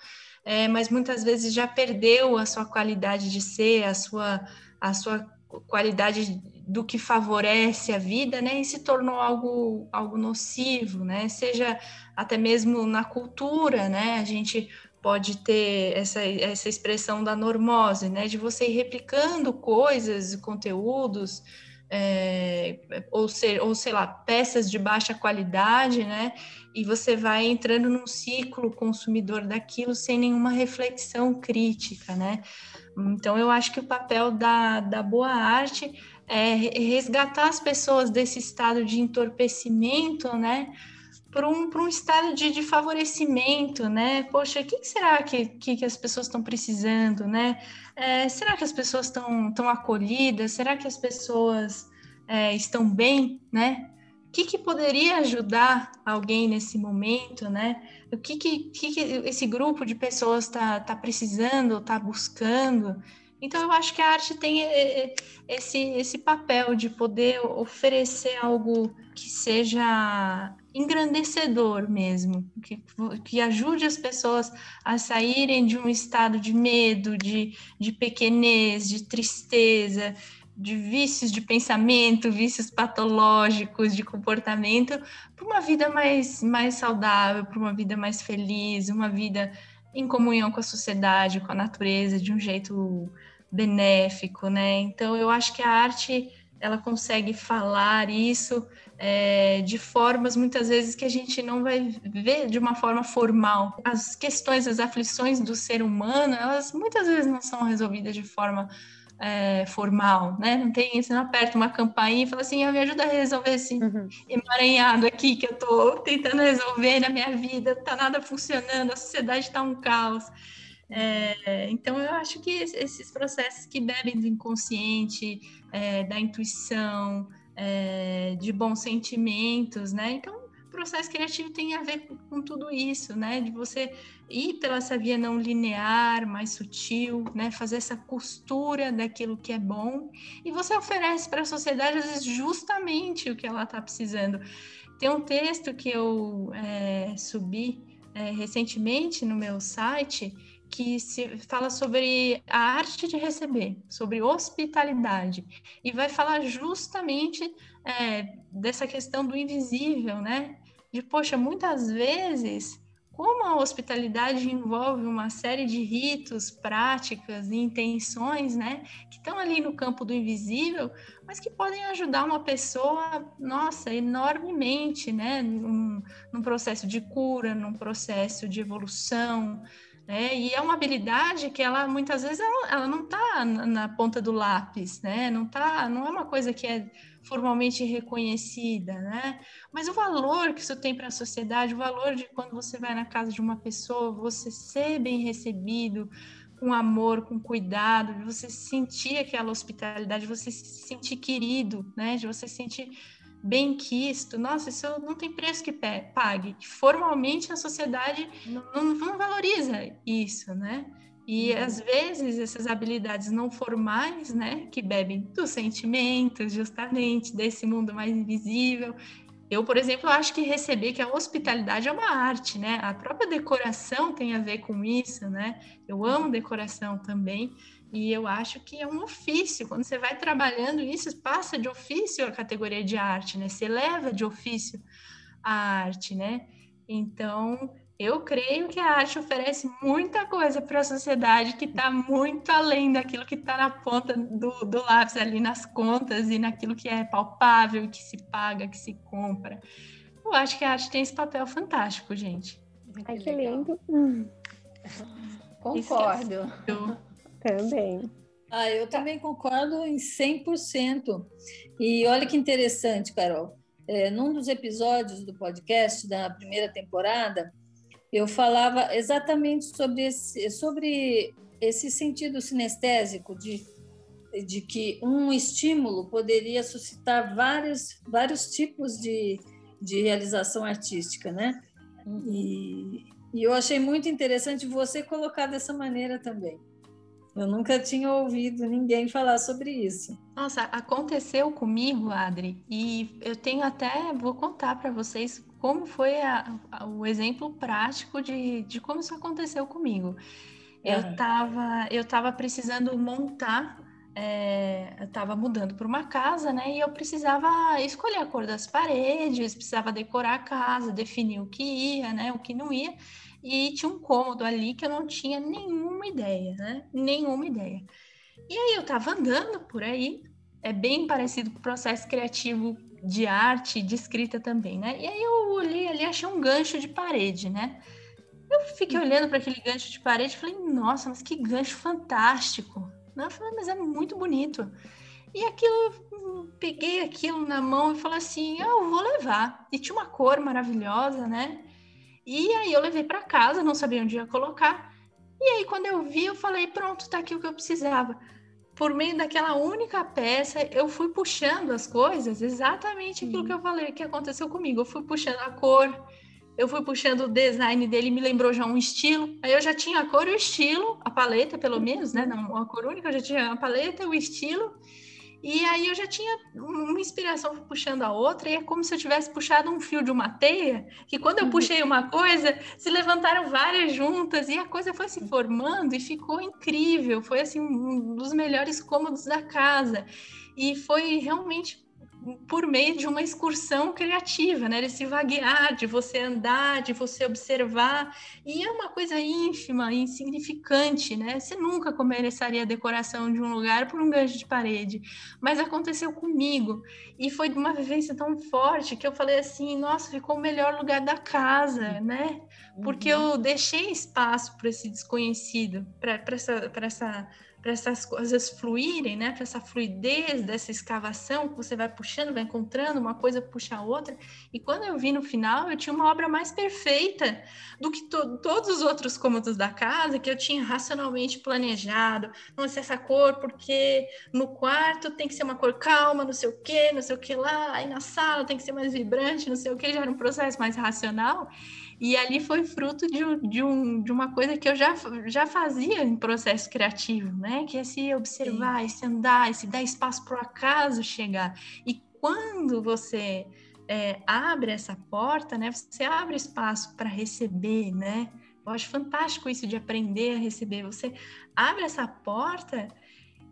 é, mas muitas vezes já perdeu a sua qualidade de ser, a sua, a sua qualidade do que favorece a vida, né? E se tornou algo, algo nocivo, né? Seja até mesmo na cultura, né? A gente pode ter essa, essa expressão da normose, né? De você ir replicando coisas, conteúdos, é, ou, ser, ou sei lá, peças de baixa qualidade, né? E você vai entrando num ciclo consumidor daquilo sem nenhuma reflexão crítica, né? Então, eu acho que o papel da, da boa arte é resgatar as pessoas desse estado de entorpecimento, né? Para um, um estado de, de favorecimento, né? Poxa, o que, que será que, que, que, as pessoas estão precisando, né? É, será que as pessoas estão tão acolhidas? Será que as pessoas é, estão bem, né? O que, que poderia ajudar alguém nesse momento, né? O que, que, que, que esse grupo de pessoas está tá precisando, está buscando? Então, eu acho que a arte tem é, é, esse, esse papel de poder oferecer algo que seja engrandecedor mesmo, que, que ajude as pessoas a saírem de um estado de medo, de, de pequenez, de tristeza, de vícios de pensamento, vícios patológicos de comportamento, para uma vida mais, mais saudável, para uma vida mais feliz, uma vida em comunhão com a sociedade, com a natureza, de um jeito benéfico, né? Então, eu acho que a arte ela consegue falar isso é, de formas muitas vezes que a gente não vai ver de uma forma formal. As questões, as aflições do ser humano, elas muitas vezes não são resolvidas de forma é, formal, né? Não tem, você não aperta uma campainha e fala assim, ah, me ajuda a resolver esse uhum. emaranhado aqui que eu estou tentando resolver na minha vida, tá nada funcionando, a sociedade está um caos. É, então, eu acho que esses processos que bebem do inconsciente, é, da intuição, é, de bons sentimentos, né? Então, o processo criativo tem a ver com tudo isso, né? De você ir pela essa via não linear, mais sutil, né? Fazer essa costura daquilo que é bom e você oferece para a sociedade às vezes justamente o que ela está precisando. Tem um texto que eu é, subi é, recentemente no meu site que se fala sobre a arte de receber, sobre hospitalidade, e vai falar justamente é, dessa questão do invisível, né? De, poxa, muitas vezes, como a hospitalidade envolve uma série de ritos, práticas e intenções, né? Que estão ali no campo do invisível, mas que podem ajudar uma pessoa, nossa, enormemente, né? Num, num processo de cura, num processo de evolução, né? E é uma habilidade que ela muitas vezes ela, ela não está na, ponta do lápis, né? Não tá, não é uma coisa que é formalmente reconhecida, né? Mas o valor que isso tem para a sociedade, o valor de quando você vai na casa de uma pessoa, você ser bem recebido, com amor, com cuidado, de você sentir aquela hospitalidade, de você se sentir querido, né? De você se sentir bem quisto, nossa, isso não tem preço que pague. Formalmente a sociedade não, não valoriza isso, né? E uhum. às vezes essas habilidades não formais, né, que bebem dos sentimentos, justamente desse mundo mais invisível. Eu, por exemplo, acho que receber que a hospitalidade é uma arte, né? A própria decoração tem a ver com isso, né? Eu amo decoração também. E eu acho que é um ofício. Quando você vai trabalhando isso, passa de ofício a categoria de arte, né? Você leva de ofício a arte, né? Então, eu creio que a arte oferece muita coisa para a sociedade que está muito além daquilo que está na ponta do, do lápis ali nas contas e naquilo que é palpável, que se paga, que se compra. Eu acho que a arte tem esse papel fantástico, gente. Ai, que lindo. Concordo. Também. Ah, eu também concordo em 100%. E olha que interessante, Carol. É, num dos episódios do podcast da primeira temporada, eu falava exatamente sobre esse, sobre esse sentido sinestésico de, de que um estímulo poderia suscitar vários, vários tipos de, de realização artística, né? E, e eu achei muito interessante você colocar dessa maneira também. Eu nunca tinha ouvido ninguém falar sobre isso. Nossa, aconteceu comigo, Adri, e eu tenho até, vou contar para vocês como foi a, a, o exemplo prático de, de como isso aconteceu comigo. Eu estava eu tava precisando montar, é, eu estava mudando para uma casa, né? E eu precisava escolher a cor das paredes, precisava decorar a casa, definir o que ia, né? O que não ia e tinha um cômodo ali que eu não tinha nenhuma ideia, né? Nenhuma ideia. E aí eu tava andando por aí, é bem parecido com o processo criativo de arte, de escrita também, né? E aí eu olhei ali, achei um gancho de parede, né? Eu fiquei olhando para aquele gancho de parede e falei, nossa, mas que gancho fantástico. Eu falei, mas é muito bonito. E aquilo, peguei aquilo na mão e falei assim, ah, eu vou levar. E tinha uma cor maravilhosa, né? E aí eu levei para casa, não sabia onde ia colocar. E aí quando eu vi, eu falei, pronto, tá aqui o que eu precisava. Por meio daquela única peça, eu fui puxando as coisas, exatamente aquilo que eu falei que aconteceu comigo. Eu fui puxando a cor, eu fui puxando o design dele, me lembrou já um estilo. Aí eu já tinha a cor e o estilo, a paleta, pelo menos, né? Não a cor única, eu já tinha a paleta, o estilo. E aí eu já tinha uma inspiração puxando a outra, e é como se eu tivesse puxado um fio de uma teia, que quando eu puxei uma coisa, se levantaram várias juntas, e a coisa foi se formando e ficou incrível. Foi assim um dos melhores cômodos da casa. E foi realmente por meio de uma excursão criativa, né? Desse vaguear, de você andar, de você observar. E é uma coisa ínfima, insignificante, né? Você nunca começaria a decoração de um lugar por um gancho de parede. Mas aconteceu comigo. E foi de uma vivência tão forte que eu falei assim: nossa, ficou o melhor lugar da casa, né? Porque uhum. eu deixei espaço para esse desconhecido, para essa. Pra essa para essas coisas fluírem, né? Para essa fluidez dessa escavação que você vai puxando, vai encontrando uma coisa puxa a outra. E quando eu vi no final, eu tinha uma obra mais perfeita do que to todos os outros cômodos da casa que eu tinha racionalmente planejado. Não sei essa cor porque no quarto tem que ser uma cor calma, não sei o que, não sei o que lá. Aí na sala tem que ser mais vibrante, não sei o que. Já era um processo mais racional. E ali foi fruto de, de, um, de uma coisa que eu já, já fazia em processo criativo, né? Que é se observar, Sim. se andar, se dar espaço para o acaso chegar. E quando você é, abre essa porta, né? Você abre espaço para receber, né? Eu acho fantástico isso de aprender a receber. Você abre essa porta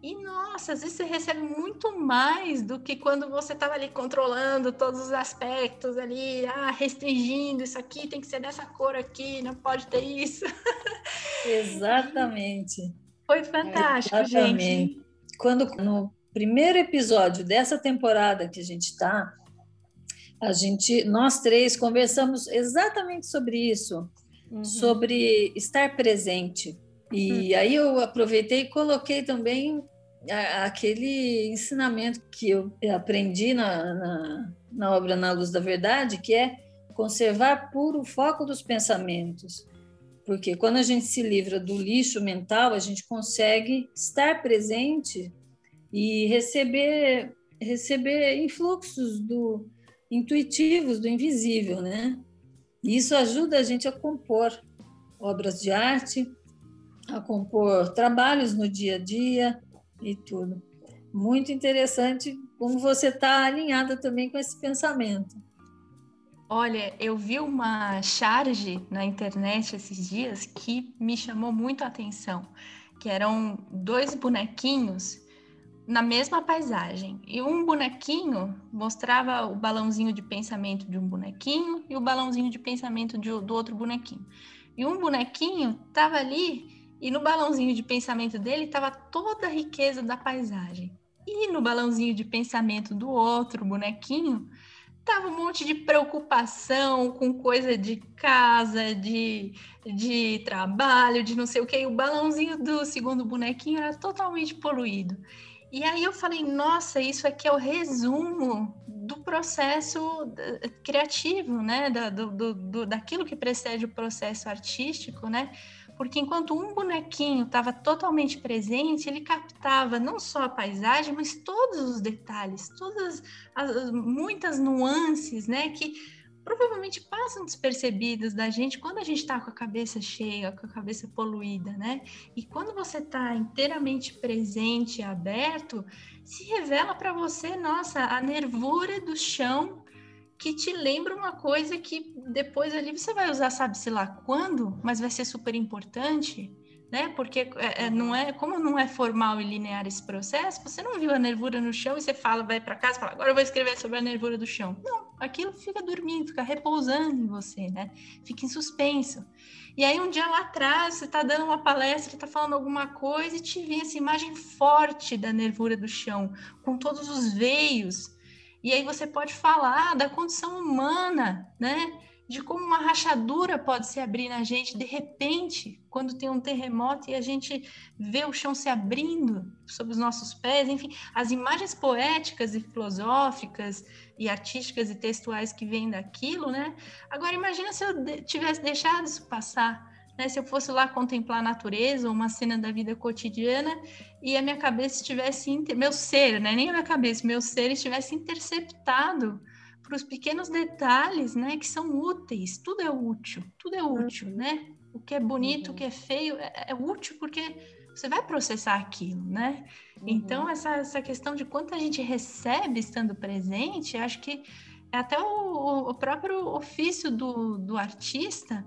e nossa, às vezes você recebe muito mais do que quando você estava ali controlando todos os aspectos ali, ah, restringindo isso aqui, tem que ser dessa cor aqui, não pode ter isso. Exatamente. Foi fantástico, Exatamente. gente. Quando no primeiro episódio dessa temporada que a gente está, a gente, nós três conversamos exatamente sobre isso, uhum. sobre estar presente. E hum. aí eu aproveitei e coloquei também aquele ensinamento que eu aprendi na, na, na, obra Na Luz da Verdade, que é conservar puro o foco dos pensamentos. Porque quando a gente se livra do lixo mental, a gente consegue estar presente e receber, receber influxos do intuitivos do invisível, né? E isso ajuda a gente a compor obras de arte, a compor trabalhos no dia a dia, e tudo. Muito interessante como você está alinhada também com esse pensamento. Olha, eu vi uma charge na internet esses dias que me chamou muito a atenção, que eram dois bonequinhos na mesma paisagem. E um bonequinho mostrava o balãozinho de pensamento de um bonequinho e o balãozinho de pensamento de, do outro bonequinho. E um bonequinho estava ali e no balãozinho de pensamento dele estava toda a riqueza da paisagem. E no balãozinho de pensamento do outro bonequinho tava um monte de preocupação com coisa de casa, de, de trabalho, de não sei o que. O balãozinho do segundo bonequinho era totalmente poluído. E aí eu falei, nossa, isso aqui é o resumo do processo eh, criativo, né? Da, do, do, daquilo que precede o processo artístico, né? Porque enquanto um bonequinho estava totalmente presente, ele captava não só a paisagem, mas todos os detalhes, todas as muitas nuances, né, que provavelmente passam despercebidas da gente quando a gente está com a cabeça cheia, com a cabeça poluída, né? E quando você está inteiramente presente, aberto, se revela para você, nossa, a nervura do chão que te lembra uma coisa que depois ali você vai usar, sabe-se lá quando, mas vai ser super importante, né? Porque é, é, não é, como não é formal e linear esse processo, você não viu a nervura no chão e você fala, vai para casa, fala, agora eu vou escrever sobre a nervura do chão. Não, aquilo fica dormindo, fica repousando em você, né? Fica em suspenso. E aí um dia lá atrás você está dando uma palestra, está falando alguma coisa e te vem essa imagem forte da nervura do chão, com todos os veios e aí você pode falar da condição humana, né? De como uma rachadura pode se abrir na gente de repente, quando tem um terremoto e a gente vê o chão se abrindo sob os nossos pés, enfim, as imagens poéticas e filosóficas e artísticas e textuais que vêm daquilo, né? Agora imagina se eu tivesse deixado isso passar né? Se eu fosse lá contemplar a natureza ou uma cena da vida cotidiana e a minha cabeça estivesse, inter... meu ser, né? nem a minha cabeça, meu ser estivesse interceptado para os pequenos detalhes, né, que são úteis. Tudo é útil, tudo é útil, uhum. né? O que é bonito, uhum. o que é feio é, é, útil porque você vai processar aquilo, né? Uhum. Então essa, essa questão de quanto a gente recebe estando presente, acho que é até o, o próprio ofício do, do artista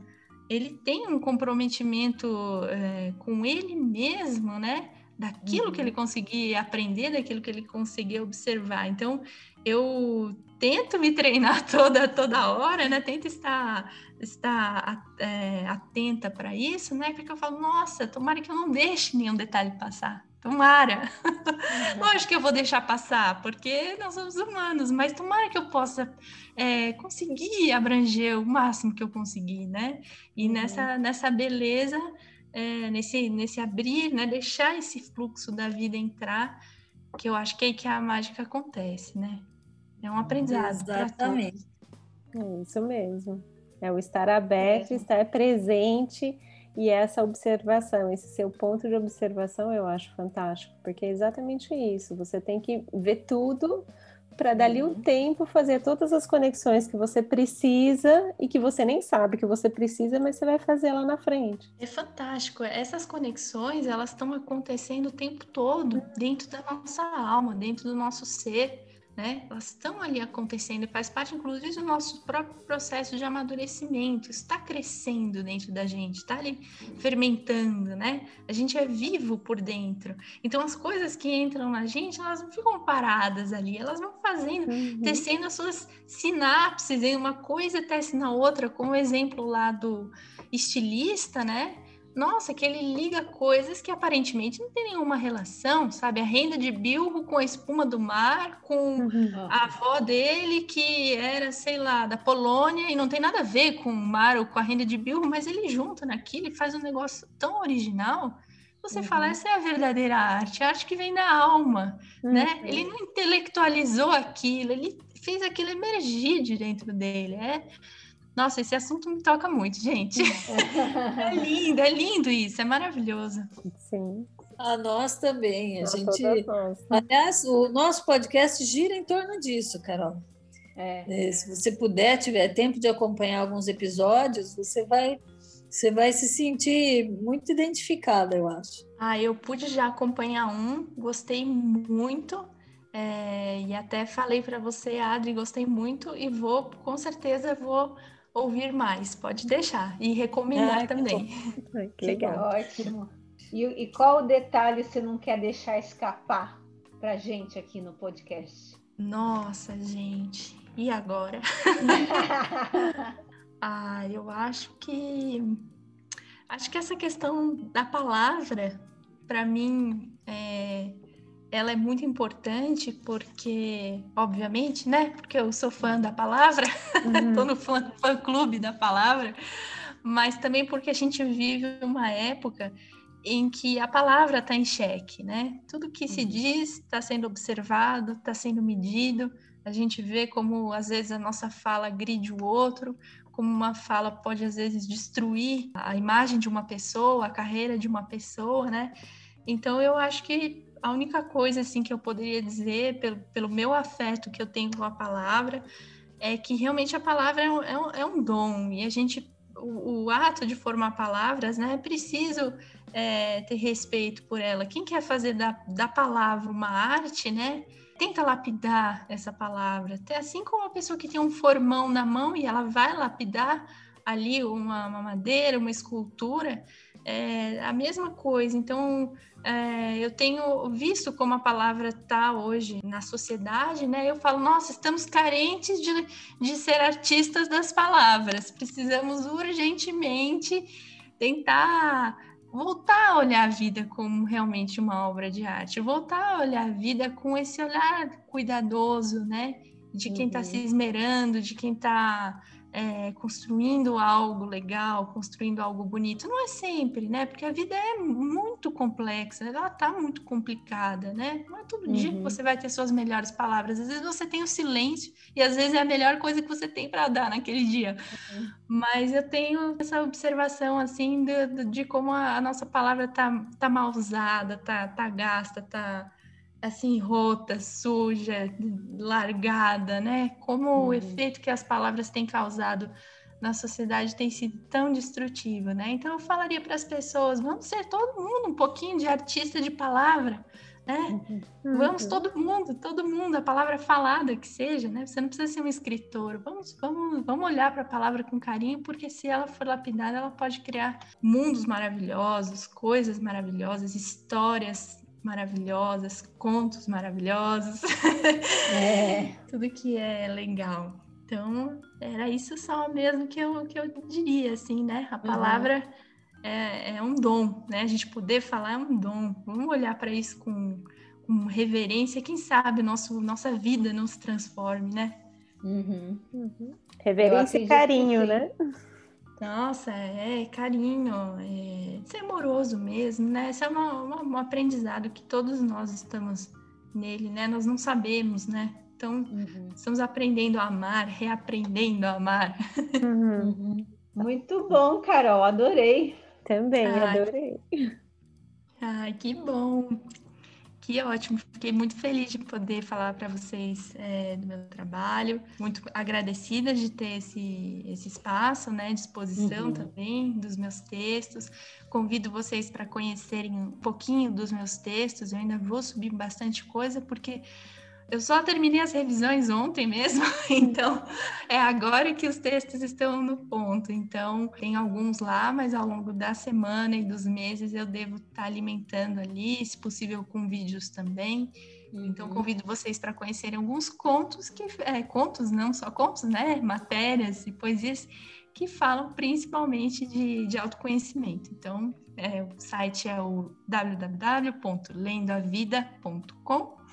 ele tem um comprometimento é, com ele mesmo, né? Daquilo uhum. que ele uhum. conseguir aprender, daquilo que ele conseguir observar. Então, eu tento me treinar toda toda hora, né? Tento estar estar é, atenta para isso, né? Porque eu falo, nossa, tomara que eu não deixe nenhum detalhe passar. Tomara. Uhum. Lógico que eu vou deixar passar, porque nós somos humanos, mas tomara que eu possa é, conseguir abranger o máximo que eu conseguir, né? E uhum. nessa, nessa beleza é, nesse, nesse abrir, né? Deixar esse fluxo da vida entrar, que eu acho que é aí que a mágica acontece, né? É um aprendizado. Exatamente. É isso mesmo. É o estar aberto, é. estar presente e essa observação, esse seu ponto de observação eu acho fantástico, porque é exatamente isso. Você tem que ver tudo para dali um uhum. tempo fazer todas as conexões que você precisa e que você nem sabe que você precisa, mas você vai fazer lá na frente. É fantástico. Essas conexões, elas estão acontecendo o tempo todo dentro da nossa alma, dentro do nosso ser né? Elas estão ali acontecendo faz parte, inclusive, do nosso próprio processo de amadurecimento. Está crescendo dentro da gente, está ali fermentando, né? A gente é vivo por dentro. Então, as coisas que entram na gente, elas não ficam paradas ali, elas vão fazendo, uhum. tecendo as suas sinapses, em uma coisa tece na outra, como o exemplo lá do estilista, né? Nossa, que ele liga coisas que aparentemente não tem nenhuma relação, sabe? A renda de Bilbo com a espuma do mar, com uhum. a avó dele que era, sei lá, da Polônia e não tem nada a ver com o mar ou com a renda de Bilbo, mas ele junta naquilo e faz um negócio tão original. Você uhum. fala, essa é a verdadeira arte, a arte que vem da alma, né? uhum. né? Ele não intelectualizou aquilo, ele fez aquilo emergir de dentro dele. É nossa, esse assunto me toca muito, gente. é lindo, é lindo isso, é maravilhoso. Sim. A nós também. A gente. Aliás, o nosso podcast gira em torno disso, Carol. É. é. Se você puder, tiver tempo de acompanhar alguns episódios, você vai, você vai se sentir muito identificada, eu acho. Ah, eu pude já acompanhar um, gostei muito. É, e até falei para você, Adri, gostei muito e vou, com certeza, vou ouvir mais, pode deixar. E recomendar ah, também. Que, que legal. Ótimo. E, e, qual o detalhe você não quer deixar escapar para gente aqui no podcast? Nossa, gente. E agora? ah, eu acho que acho que essa questão da palavra, para mim, é, ela é muito importante porque, obviamente, né? Porque eu sou fã da palavra, estou uhum. no fã, fã clube da palavra, mas também porque a gente vive uma época em que a palavra está em xeque, né? Tudo que se uhum. diz está sendo observado, está sendo medido. A gente vê como às vezes a nossa fala gride o outro, como uma fala pode às vezes destruir a imagem de uma pessoa, a carreira de uma pessoa, né? Então eu acho que a única coisa assim que eu poderia dizer pelo, pelo meu afeto que eu tenho com a palavra é que realmente a palavra é um, é um, é um dom. E a gente o, o, ato de formar palavras né é preciso é, ter respeito por ela. Quem quer fazer da, da palavra uma arte né tenta lapidar essa palavra. Até assim como a pessoa que tem um formão na mão e ela vai lapidar ali uma, uma madeira uma escultura é a mesma coisa. Então, é, eu tenho visto como a palavra está hoje na sociedade, né? Eu falo, nossa, estamos carentes de, de ser artistas das palavras. Precisamos urgentemente tentar voltar a olhar a vida como realmente uma obra de arte, voltar a olhar a vida com esse olhar cuidadoso, né? De quem está uhum. se esmerando, de quem está é, construindo algo legal, construindo algo bonito. Não é sempre, né? Porque a vida é muito complexa, ela tá muito complicada, né? Não é todo dia que uhum. você vai ter suas melhores palavras. Às vezes você tem o silêncio e às vezes é a melhor coisa que você tem para dar naquele dia. Uhum. Mas eu tenho essa observação assim de, de como a, a, nossa palavra tá, tá mal usada, tá, tá gasta, tá assim rota, suja, largada, né? Como uhum. o efeito que as palavras têm causado na sociedade tem sido tão destrutivo, né? Então eu falaria para as pessoas, vamos ser todo mundo um pouquinho de artista de palavra, né? Uhum. Vamos todo mundo, todo mundo, a palavra falada que seja, né? Você não precisa ser um escritor. Vamos, vamos, vamos olhar para a palavra com carinho, porque se ela for lapidada, ela pode criar mundos maravilhosos, coisas maravilhosas, histórias maravilhosas, contos maravilhosos, é. tudo que é legal. Então, era isso só mesmo que eu, que eu diria, assim, né? A palavra uhum. é, é, um dom, né? A gente poder falar é um dom. Vamos olhar para isso com, com reverência. Quem sabe nosso, nossa vida não se transforme, né? Uhum. Uhum. Reverência e carinho, né? Nossa, é carinho, é ser amoroso mesmo, né? Esse é uma, uma, um aprendizado que todos nós estamos nele, né? Nós não sabemos, né? Então, uhum. estamos aprendendo a amar, reaprendendo a amar. Uhum. uhum. Muito bom, Carol, adorei. Também, Ai. adorei. Ai, que bom. Que ótimo, fiquei muito feliz de poder falar para vocês é, do meu trabalho, muito agradecida de ter esse, esse espaço, né, disposição uhum. também dos meus textos. Convido vocês para conhecerem um pouquinho dos meus textos, eu ainda vou subir bastante coisa, porque eu só terminei as revisões ontem mesmo, então é agora que os textos estão no ponto. Então, tem alguns lá, mas ao longo da semana e dos meses eu devo estar tá alimentando ali, se possível com vídeos também. Então, uhum. convido vocês para conhecerem alguns contos que é, contos, não só contos, né? Matérias e poesias que falam principalmente de, de autoconhecimento. Então, é, o site é o www.lendoavida.com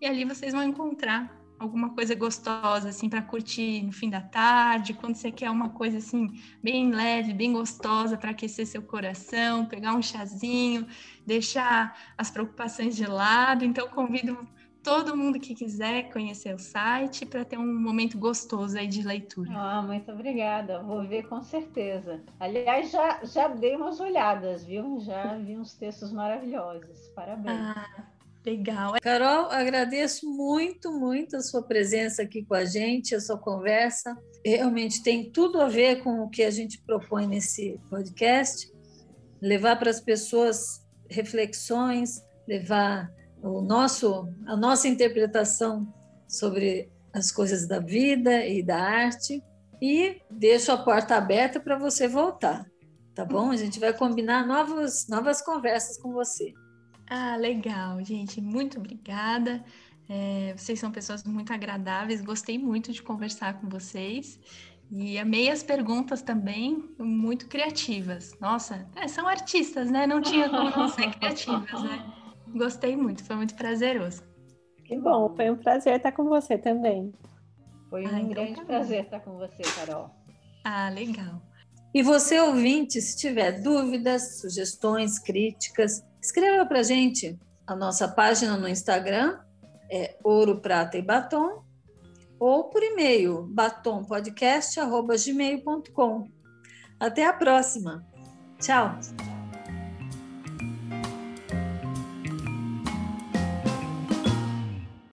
e ali vocês vão encontrar alguma coisa gostosa assim para curtir no fim da tarde, quando você quer uma coisa assim bem leve, bem gostosa para aquecer seu coração, pegar um chazinho, deixar as preocupações de lado. Então convido todo mundo que quiser conhecer o site para ter um momento gostoso aí de leitura. Ah, muito obrigada. Vou ver com certeza. Aliás, já já dei umas olhadas, viu? Já vi uns textos maravilhosos. Parabéns. Ah. Legal. Carol, agradeço muito, muito a sua presença aqui com a gente, a sua conversa. Realmente tem tudo a ver com o que a gente propõe nesse podcast, levar para as pessoas reflexões, levar o nosso, a nossa interpretação sobre as coisas da vida e da arte e deixo a porta aberta para você voltar, tá bom? A gente vai combinar novas, novas conversas com você. Ah, legal, gente. Muito obrigada. É, vocês são pessoas muito agradáveis. Gostei muito de conversar com vocês. E amei as perguntas também, muito criativas. Nossa, é, são artistas, né? Não tinha como não ser criativas, né? Gostei muito, foi muito prazeroso. Que bom, foi um prazer estar com você também. Foi um ah, então grande tá prazer estar com você, Carol. Ah, legal. E você, ouvinte, se tiver dúvidas, sugestões, críticas, escreva para a gente. A nossa página no Instagram é Ouro, Prata e Batom, ou por e-mail, batompodcast.gmail.com. Até a próxima. Tchau!